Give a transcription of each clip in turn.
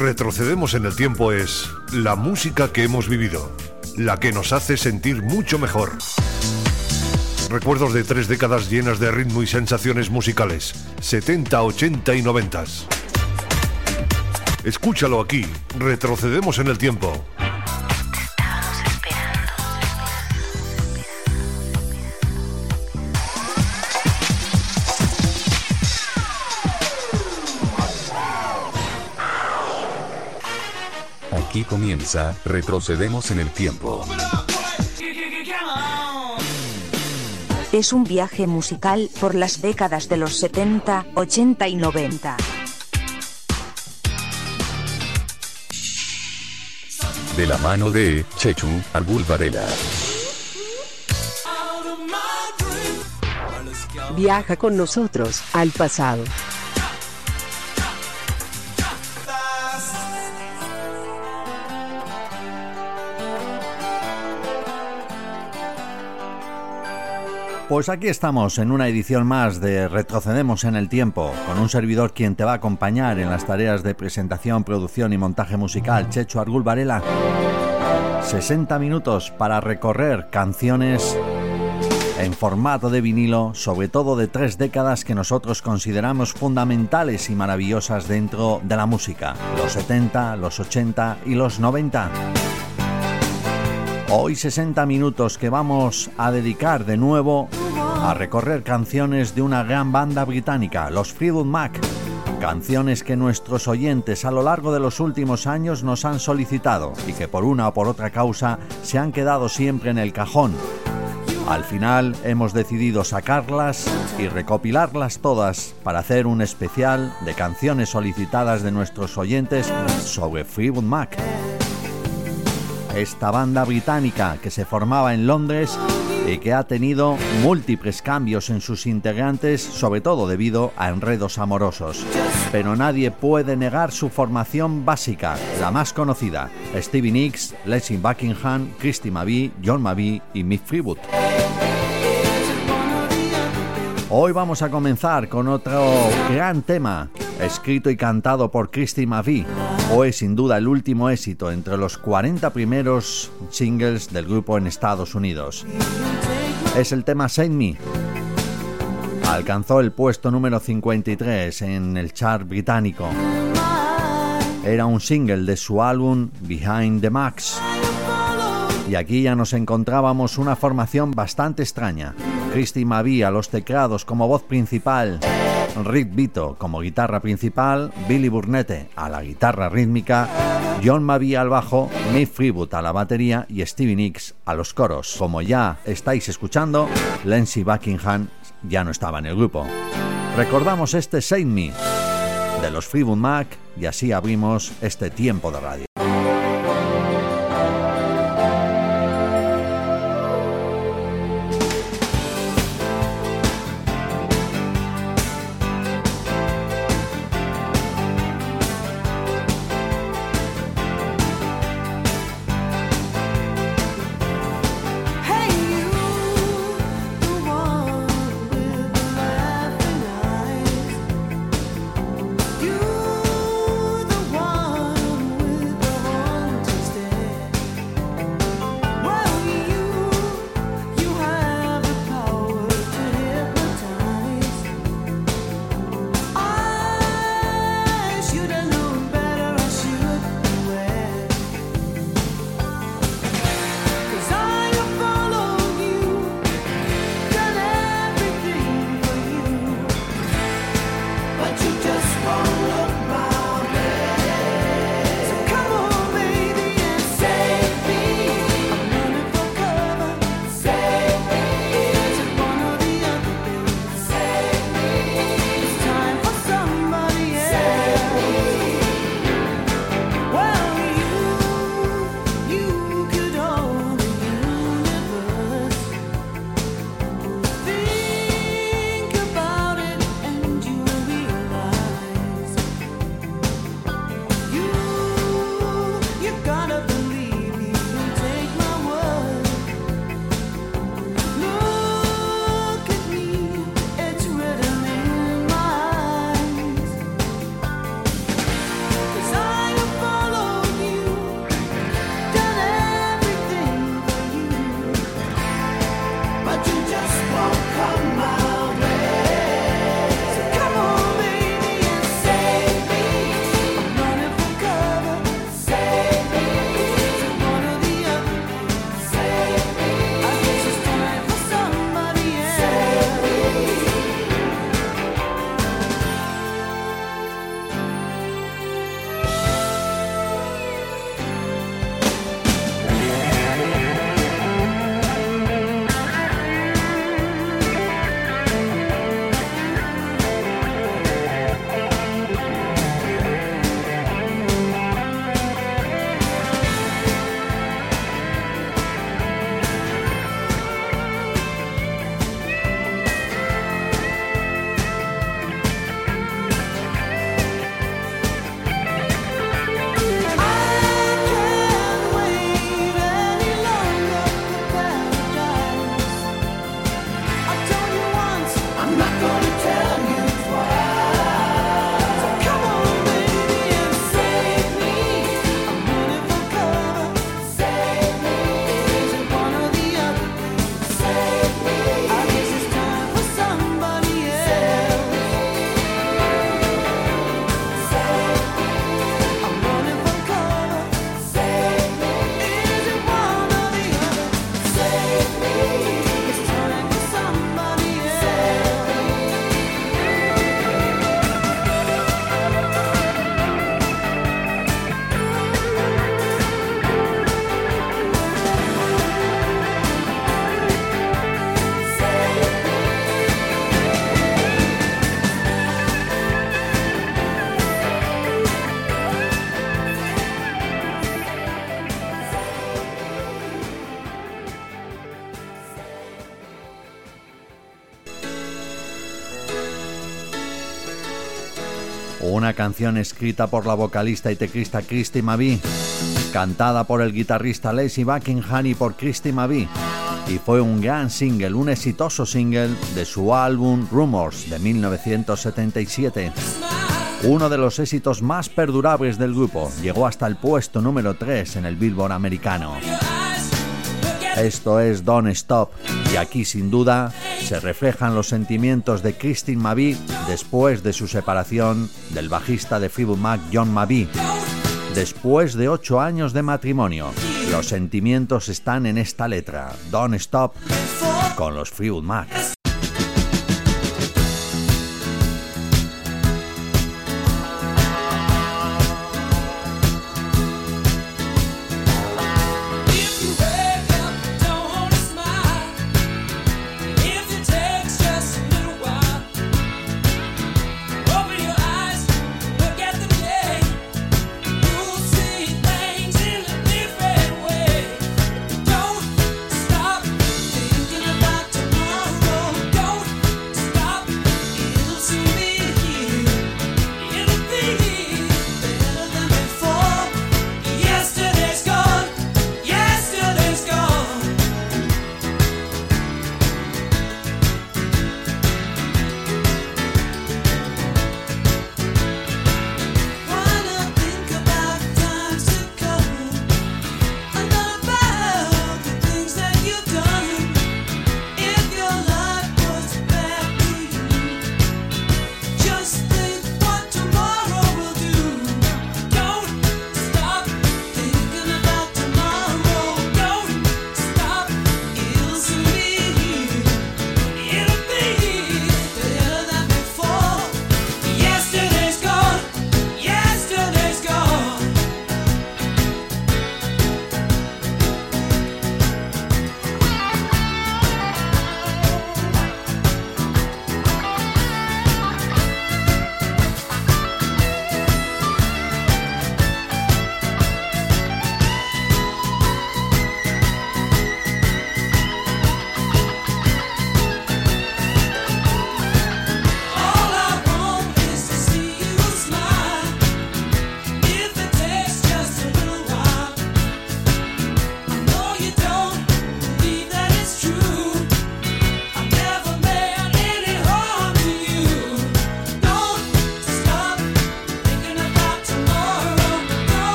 Retrocedemos en el tiempo es la música que hemos vivido, la que nos hace sentir mucho mejor. Recuerdos de tres décadas llenas de ritmo y sensaciones musicales, 70, 80 y 90. Escúchalo aquí, retrocedemos en el tiempo. Comienza, retrocedemos en el tiempo. Es un viaje musical por las décadas de los 70, 80 y 90. De la mano de Chechu Argul Varela. Viaja con nosotros al pasado. Pues aquí estamos en una edición más de Retrocedemos en el Tiempo, con un servidor quien te va a acompañar en las tareas de presentación, producción y montaje musical, Checho Argul Varela. 60 minutos para recorrer canciones en formato de vinilo, sobre todo de tres décadas que nosotros consideramos fundamentales y maravillosas dentro de la música, los 70, los 80 y los 90. Hoy 60 minutos que vamos a dedicar de nuevo a recorrer canciones de una gran banda británica, los Fleetwood Mac. Canciones que nuestros oyentes a lo largo de los últimos años nos han solicitado y que por una o por otra causa se han quedado siempre en el cajón. Al final hemos decidido sacarlas y recopilarlas todas para hacer un especial de canciones solicitadas de nuestros oyentes sobre Fleetwood Mac esta banda británica que se formaba en Londres y que ha tenido múltiples cambios en sus integrantes, sobre todo debido a enredos amorosos. Pero nadie puede negar su formación básica, la más conocida, Stevie Nicks, Leslie Buckingham, Christy Mavie, John Mavie y Mick Freewood. Hoy vamos a comenzar con otro gran tema, escrito y cantado por Christy Mavie. Hoy sin duda el último éxito entre los 40 primeros singles del grupo en Estados Unidos. Es el tema Save Me. Alcanzó el puesto número 53 en el chart británico. Era un single de su álbum Behind the Max. Y aquí ya nos encontrábamos una formación bastante extraña. Christy Mavie a los teclados como voz principal, Rick Vito como guitarra principal, Billy Burnette a la guitarra rítmica, John Mavie al bajo, Mick Freewood a la batería y Stevie Nicks a los coros. Como ya estáis escuchando, Lindsey Buckingham ya no estaba en el grupo. Recordamos este Save Me de los Freewood Mac y así abrimos este tiempo de radio. Escrita por la vocalista y teclista Christy Mavi, cantada por el guitarrista Lacey Buckingham y por Christy Mavi, y fue un gran single, un exitoso single de su álbum Rumors de 1977. Uno de los éxitos más perdurables del grupo, llegó hasta el puesto número 3 en el Billboard americano. Esto es Don't Stop y aquí sin duda se reflejan los sentimientos de Christine Mavi después de su separación del bajista de Fleetwood Mac John Mavi. Después de ocho años de matrimonio, los sentimientos están en esta letra, Don't Stop, con los Fleetwood Mac.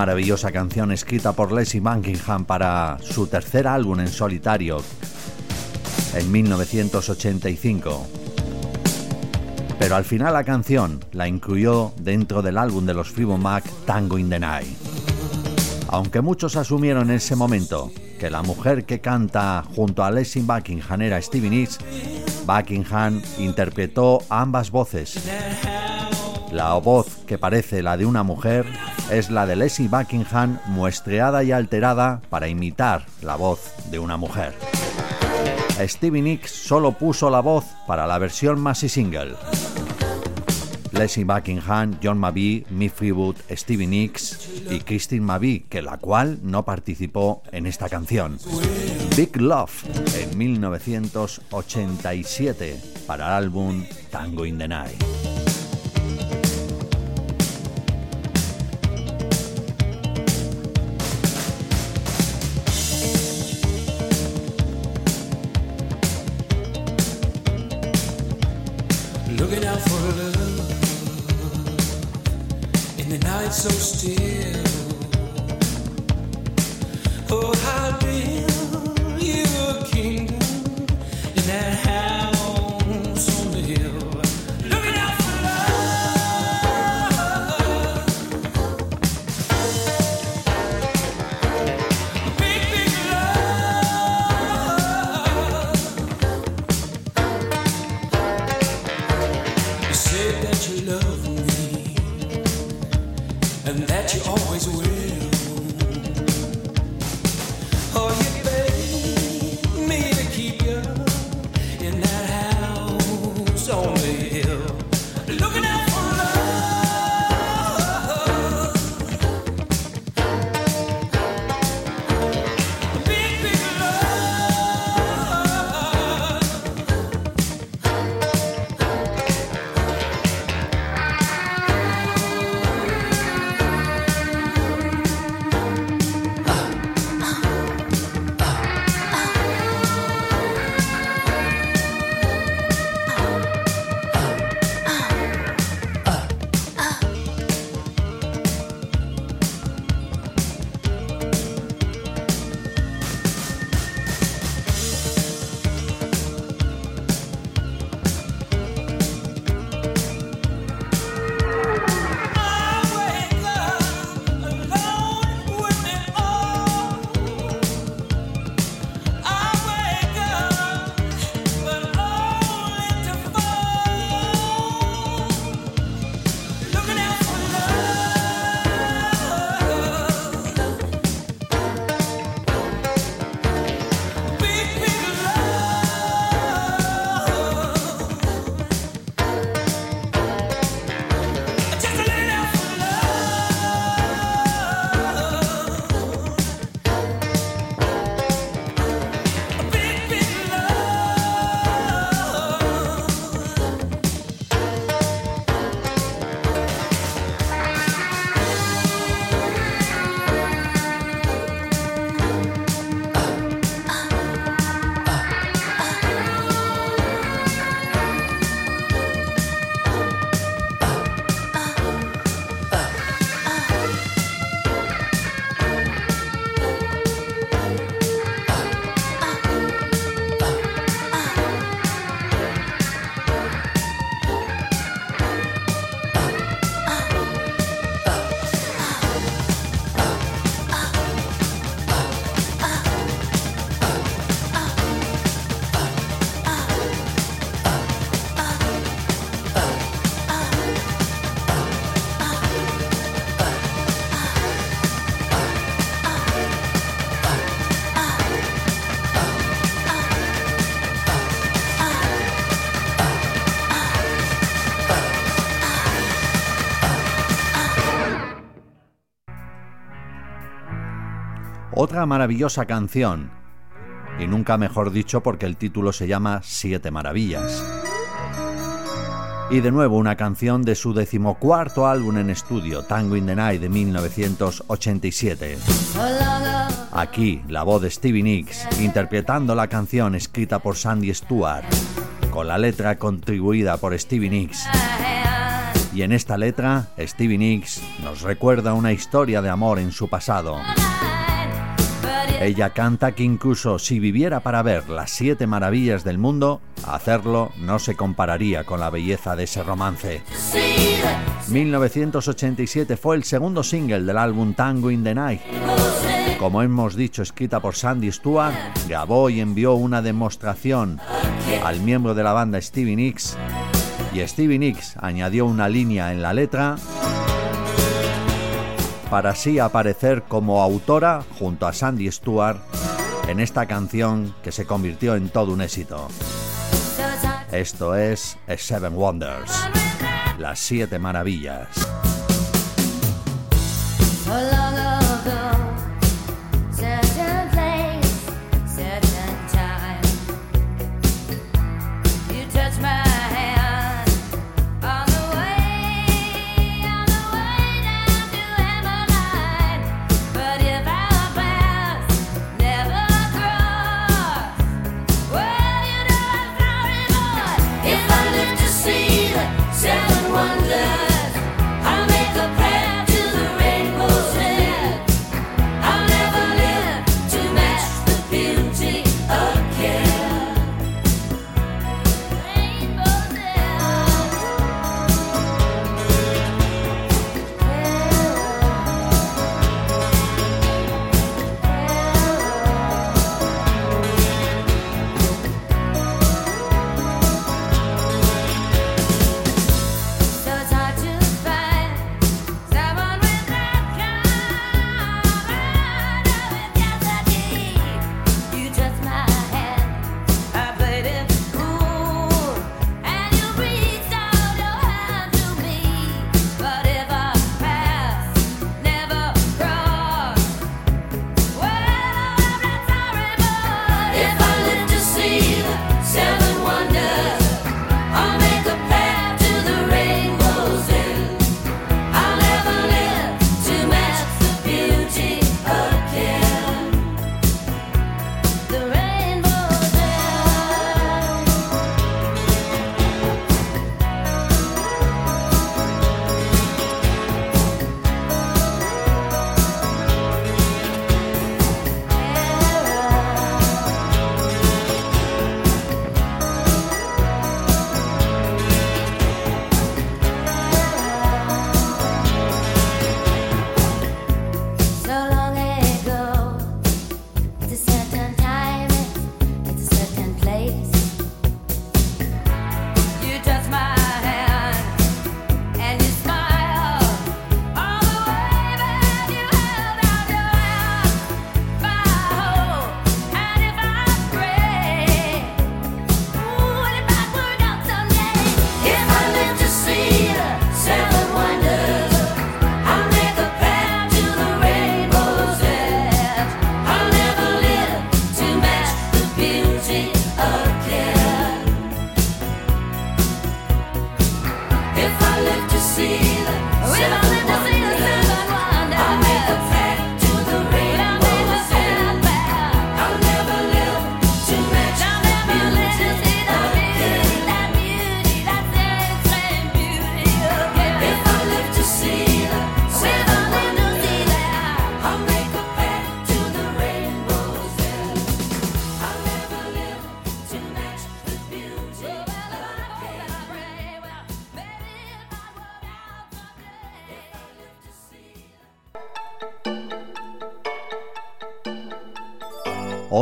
Maravillosa canción escrita por Leslie Buckingham para su tercer álbum en solitario en 1985. Pero al final la canción la incluyó dentro del álbum de los Fleetwood Mac Tango in the Night. Aunque muchos asumieron en ese momento que la mujer que canta junto a Leslie Buckingham era Stevie Nicks, Buckingham interpretó ambas voces. La voz que parece la de una mujer es la de Leslie Buckingham muestreada y alterada para imitar la voz de una mujer. Stevie Nicks solo puso la voz para la versión Massey Single. Leslie Buckingham, John Mabie, Mick Freewood, Stevie Nicks y Christine Mabie, que la cual no participó en esta canción. Big Love en 1987 para el álbum Tango in the Night. So still Otra maravillosa canción, y nunca mejor dicho porque el título se llama Siete Maravillas. Y de nuevo una canción de su decimocuarto álbum en estudio, Tango in the Night de 1987. Aquí la voz de Stevie Nicks interpretando la canción escrita por Sandy Stewart, con la letra contribuida por Stevie Nicks. Y en esta letra, Stevie Nicks nos recuerda una historia de amor en su pasado. Ella canta que incluso si viviera para ver las siete maravillas del mundo, hacerlo no se compararía con la belleza de ese romance. 1987 fue el segundo single del álbum Tango in the Night. Como hemos dicho, escrita por Sandy Stewart, grabó y envió una demostración al miembro de la banda Stevie Nicks y Stevie Nicks añadió una línea en la letra para así aparecer como autora junto a Sandy Stewart en esta canción que se convirtió en todo un éxito. Esto es Seven Wonders, las siete maravillas.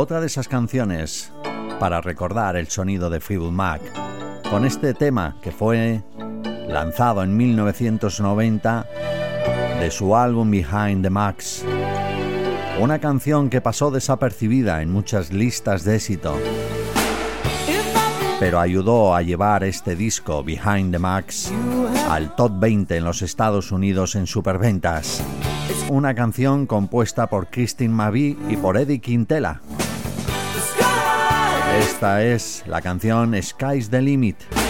Otra de esas canciones para recordar el sonido de Fleetwood Mac, con este tema que fue lanzado en 1990 de su álbum Behind the Max. Una canción que pasó desapercibida en muchas listas de éxito, pero ayudó a llevar este disco Behind the Max al top 20 en los Estados Unidos en superventas. Una canción compuesta por Christine Mavi y por Eddie Quintela. Esta es la canción Sky's the Limit.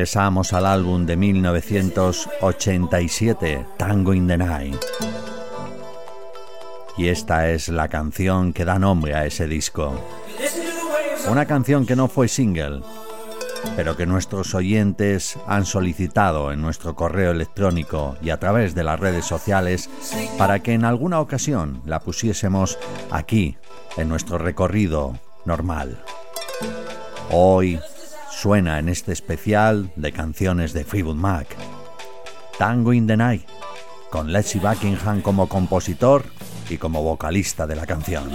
Regresamos al álbum de 1987, Tango in the Night. Y esta es la canción que da nombre a ese disco. Una canción que no fue single, pero que nuestros oyentes han solicitado en nuestro correo electrónico y a través de las redes sociales para que en alguna ocasión la pusiésemos aquí, en nuestro recorrido normal. Hoy suena en este especial de canciones de Freewood Mac. Tango in the Night, con Leslie Buckingham como compositor y como vocalista de la canción.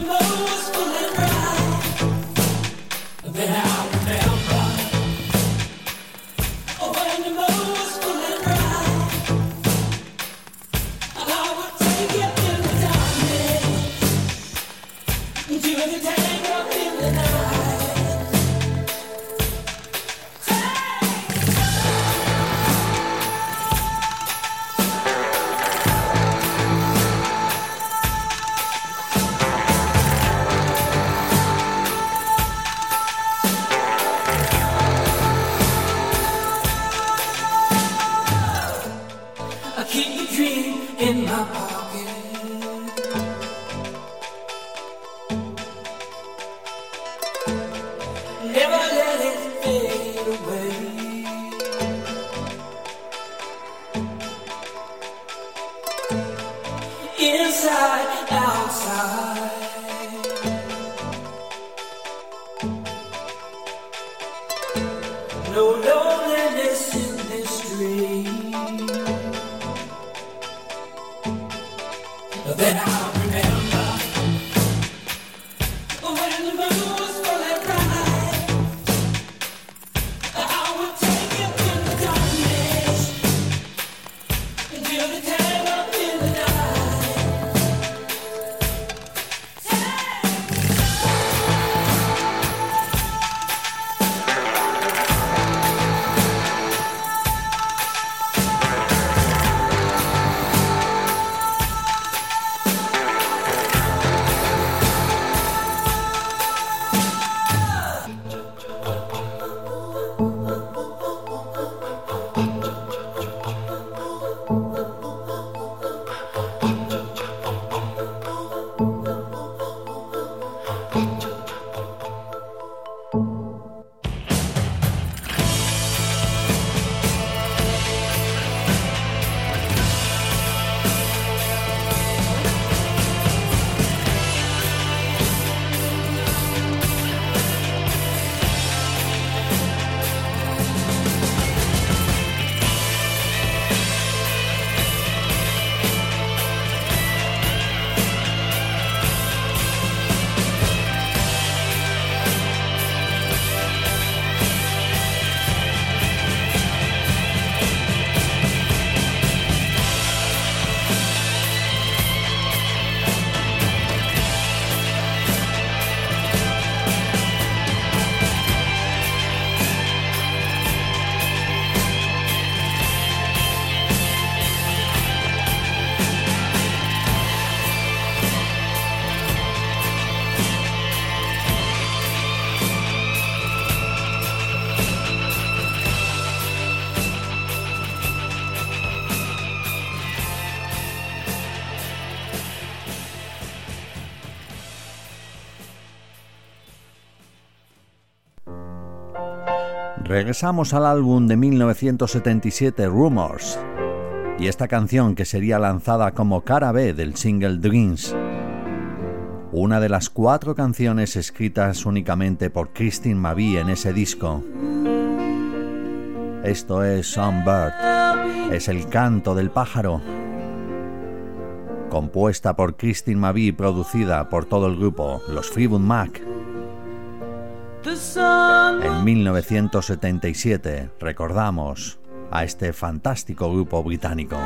Regresamos al álbum de 1977 Rumors y esta canción que sería lanzada como cara B del single Dreams, una de las cuatro canciones escritas únicamente por Christine Mavie en ese disco. Esto es Songbird, es el canto del pájaro, compuesta por Christine Mavie y producida por todo el grupo, los Freewood Mac. En 1977 recordamos a este fantástico grupo británico.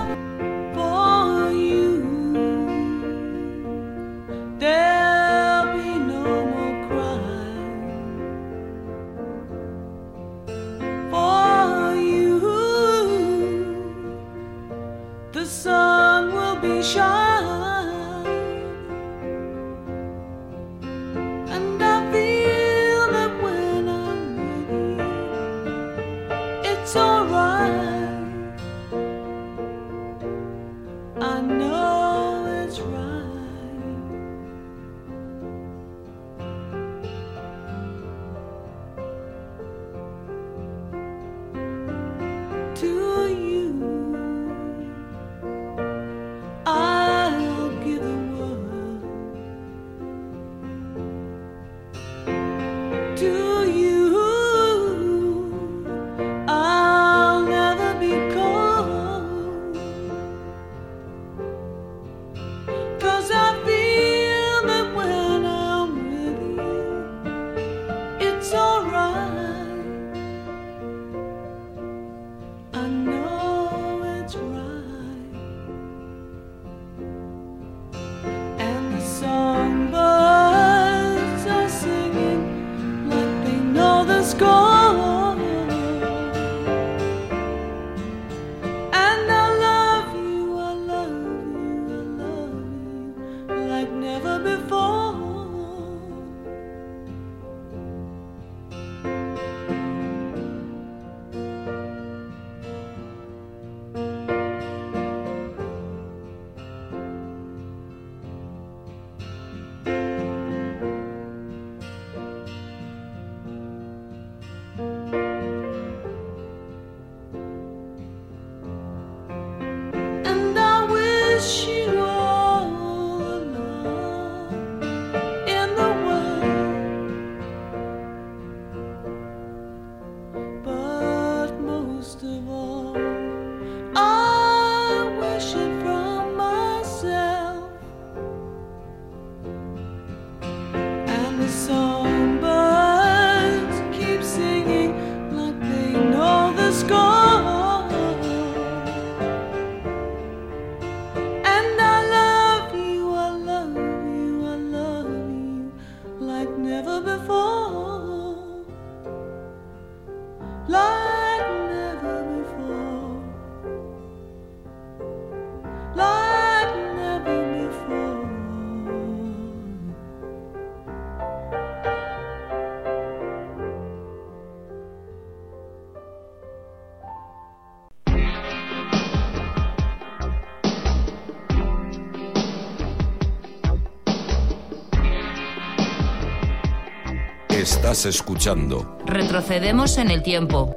Estás escuchando. Retrocedemos en el tiempo.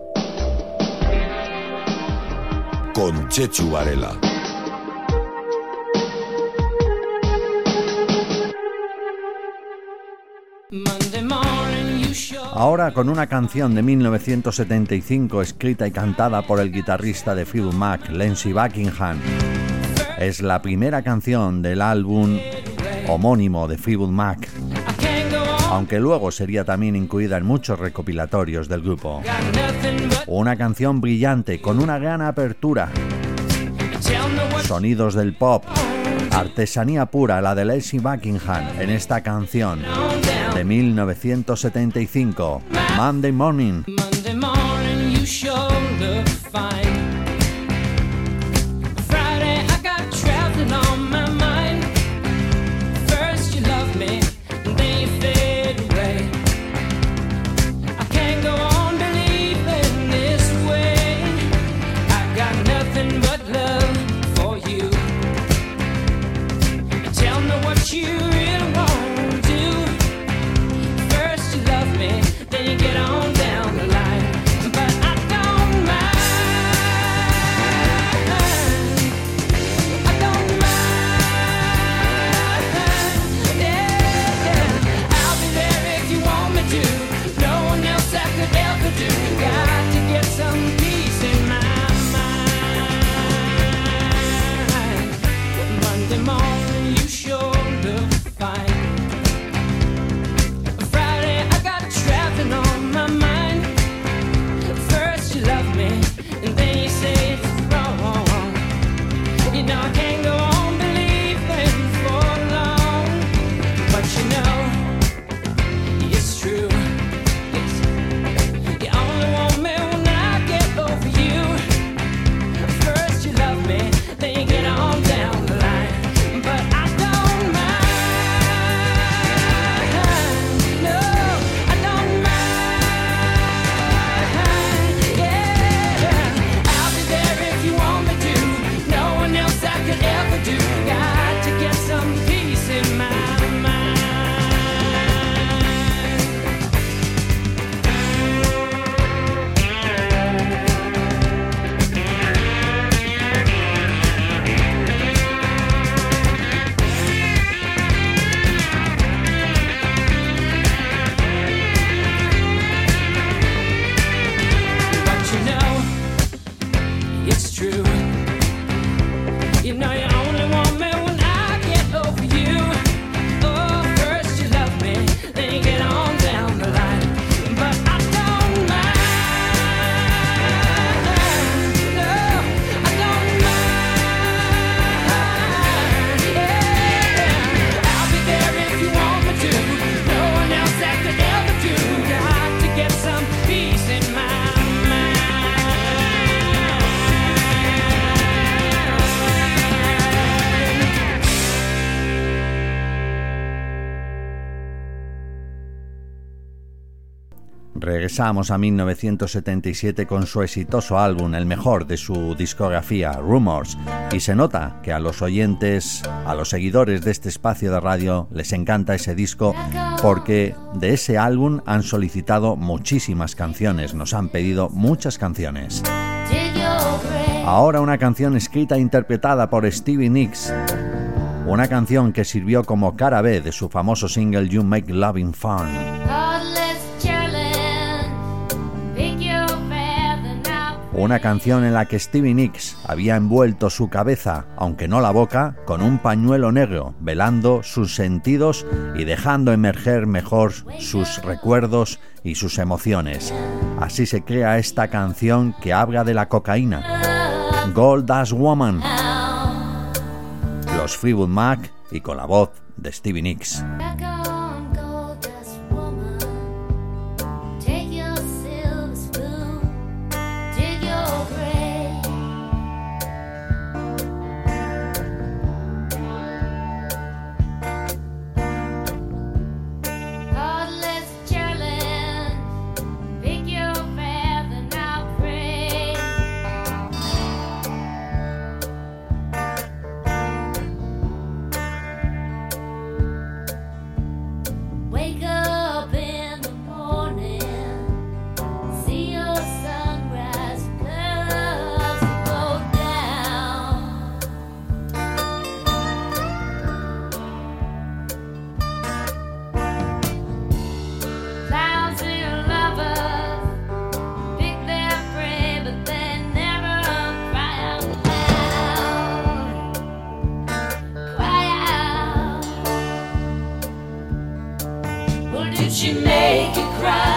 Con Chechu Varela. Ahora con una canción de 1975 escrita y cantada por el guitarrista de Phil Mac, Lindsey Buckingham. Es la primera canción del álbum homónimo de Phil Mac, aunque luego sería también incluida en muchos recopilatorios del grupo. Una canción brillante con una gran apertura, sonidos del pop, artesanía pura, la de Lacey Buckingham en esta canción de 1975, Monday Morning. Regresamos a 1977 con su exitoso álbum, el mejor de su discografía, Rumors, y se nota que a los oyentes, a los seguidores de este espacio de radio, les encanta ese disco porque de ese álbum han solicitado muchísimas canciones, nos han pedido muchas canciones. Ahora una canción escrita e interpretada por Stevie Nicks, una canción que sirvió como cara B de su famoso single You Make Loving Fun. Una canción en la que Stevie Nicks había envuelto su cabeza, aunque no la boca, con un pañuelo negro, velando sus sentidos y dejando emerger mejor sus recuerdos y sus emociones. Así se crea esta canción que habla de la cocaína. Gold Dust Woman. Los Freewood Mac y con la voz de Stevie Nicks. You make it cry?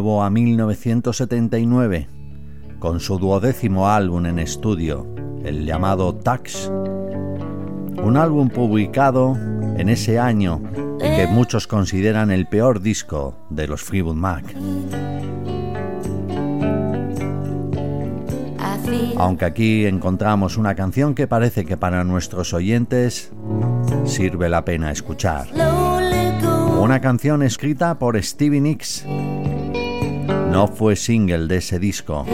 Nuevo a 1979 con su duodécimo álbum en estudio, el llamado Tax. Un álbum publicado en ese año que muchos consideran el peor disco de los Fleetwood Mac. Aunque aquí encontramos una canción que parece que para nuestros oyentes sirve la pena escuchar. Una canción escrita por Stevie Nicks. No fue single de ese disco.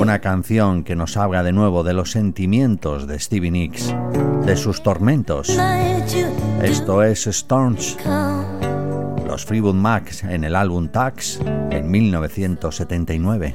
Una canción que nos habla de nuevo de los sentimientos de Stevie Nicks, de sus tormentos. Esto es Storms. Los Freewood Max en el álbum Tax en 1979.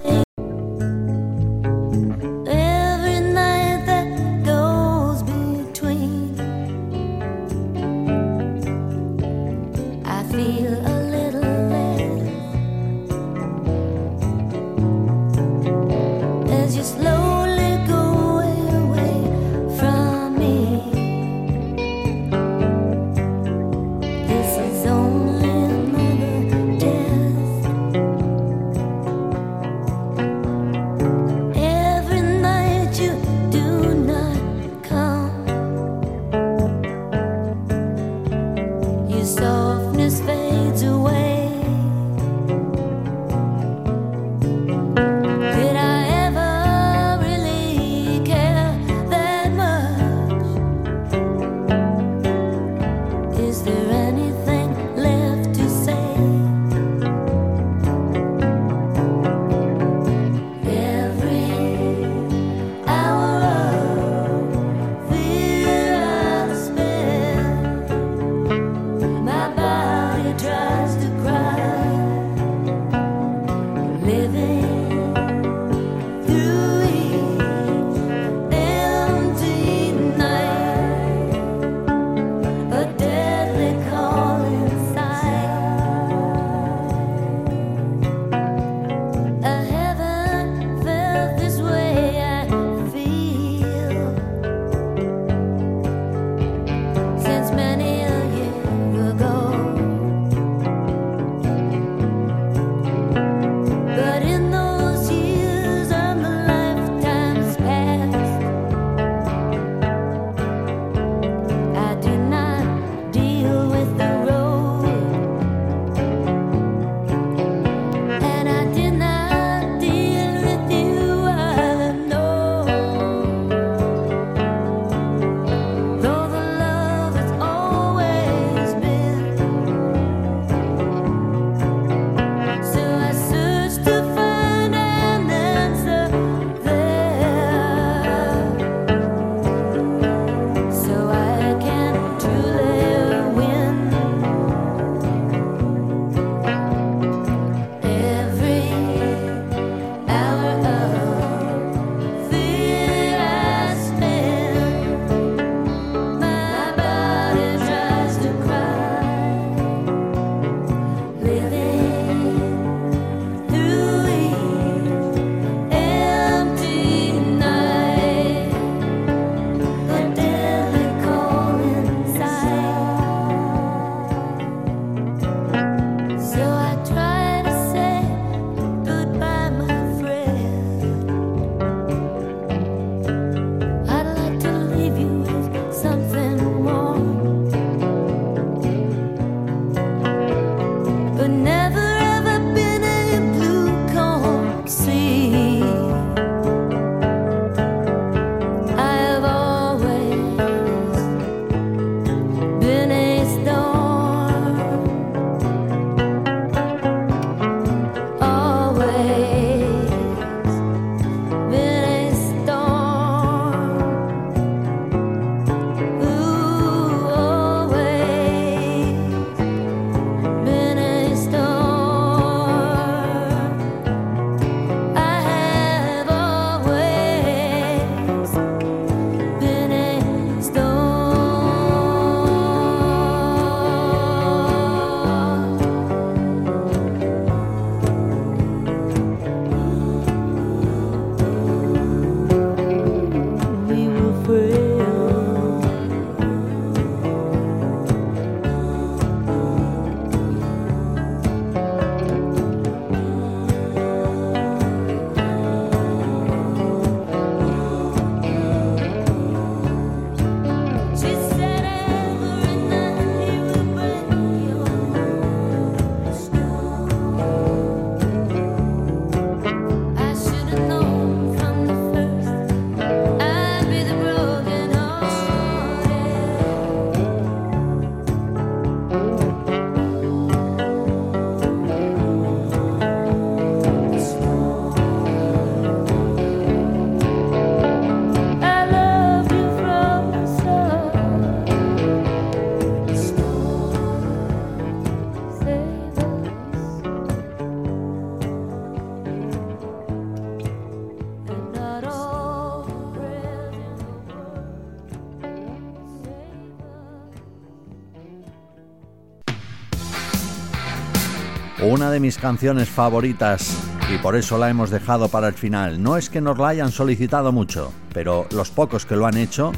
De mis canciones favoritas y por eso la hemos dejado para el final. No es que nos la hayan solicitado mucho, pero los pocos que lo han hecho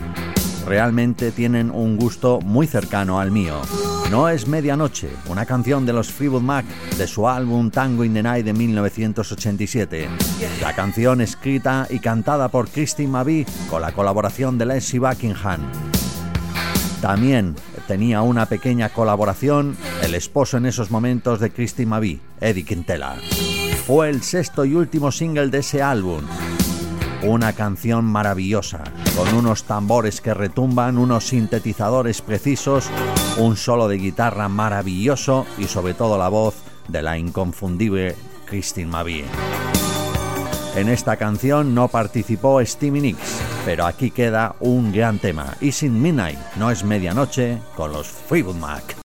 realmente tienen un gusto muy cercano al mío. No es Medianoche, una canción de los Fleetwood Mac de su álbum Tango in the Night de 1987. La canción escrita y cantada por Christine McVie con la colaboración de Leslie Buckingham. También tenía una pequeña colaboración el esposo en esos momentos de Christine McVie, Eddie Quintela. Fue el sexto y último single de ese álbum. Una canción maravillosa, con unos tambores que retumban, unos sintetizadores precisos, un solo de guitarra maravilloso y sobre todo la voz de la inconfundible Christine McVie. En esta canción no participó Stevie Nicks, pero aquí queda un gran tema. Y sin Midnight, no es medianoche, con los Fleetwood Mac.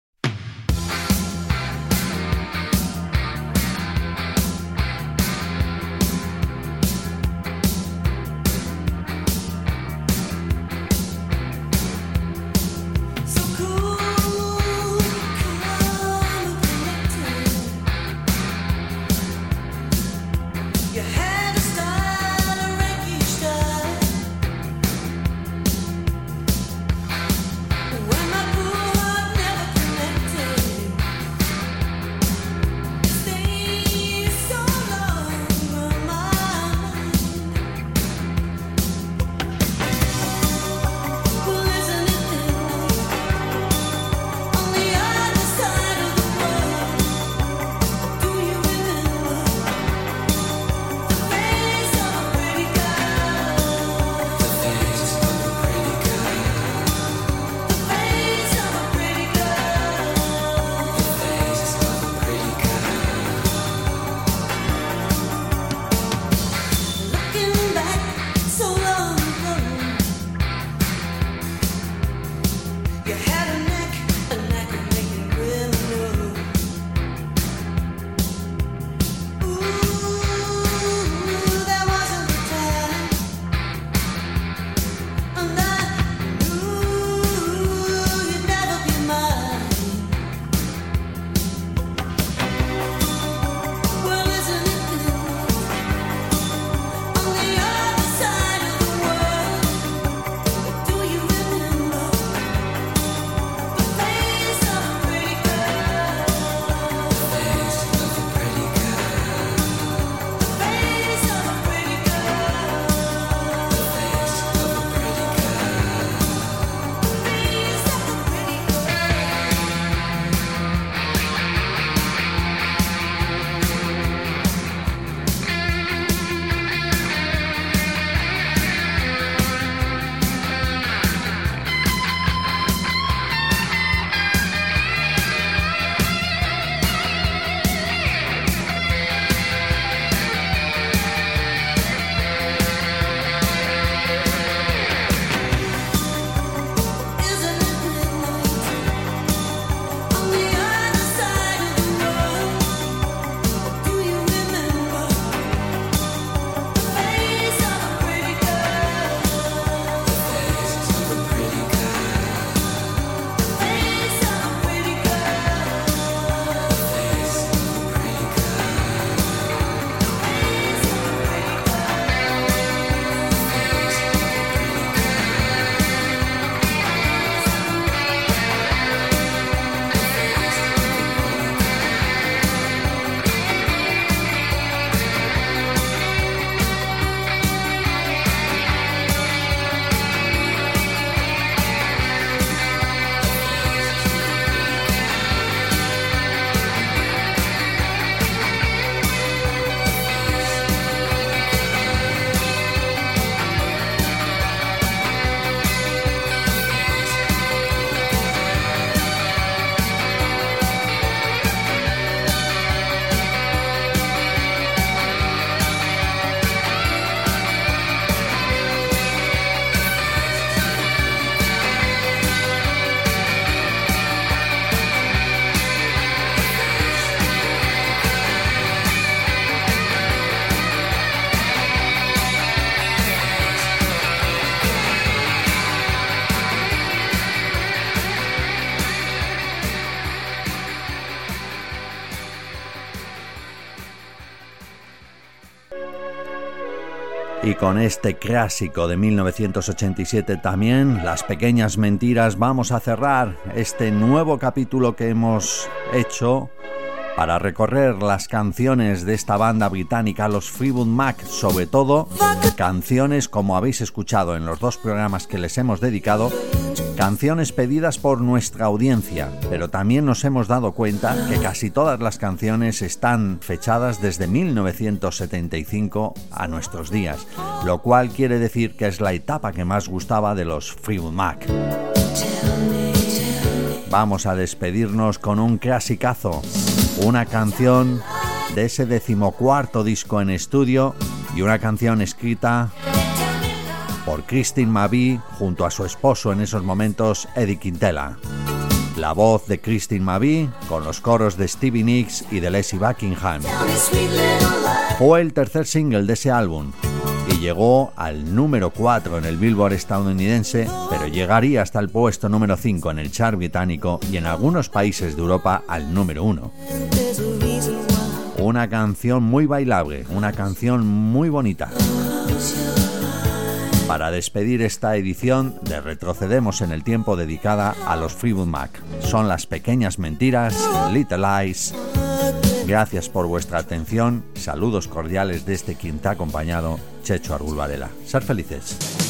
Con este clásico de 1987 también, Las Pequeñas Mentiras, vamos a cerrar este nuevo capítulo que hemos hecho para recorrer las canciones de esta banda británica, los Freewood Mac, sobre todo canciones como habéis escuchado en los dos programas que les hemos dedicado, canciones pedidas por nuestra audiencia, pero también nos hemos dado cuenta que casi todas las canciones están fechadas desde 1975 a nuestros días, lo cual quiere decir que es la etapa que más gustaba de los Freewood Mac. Vamos a despedirnos con un clasicazo una canción de ese decimocuarto disco en estudio y una canción escrita por Christine Mavi junto a su esposo en esos momentos, Eddie Quintela. La voz de Christine Mavi con los coros de Stevie Nicks y de Leslie Buckingham. Fue el tercer single de ese álbum y llegó al número 4 en el Billboard estadounidense, pero llegaría hasta el puesto número 5 en el chart británico y en algunos países de Europa al número 1. Una canción muy bailable, una canción muy bonita. Para despedir esta edición de Retrocedemos en el tiempo dedicada a los Freewood Mac. Son las pequeñas mentiras, Little Eyes, Gracias por vuestra atención. Saludos cordiales desde quien te ha acompañado, Checho Argul Ser felices.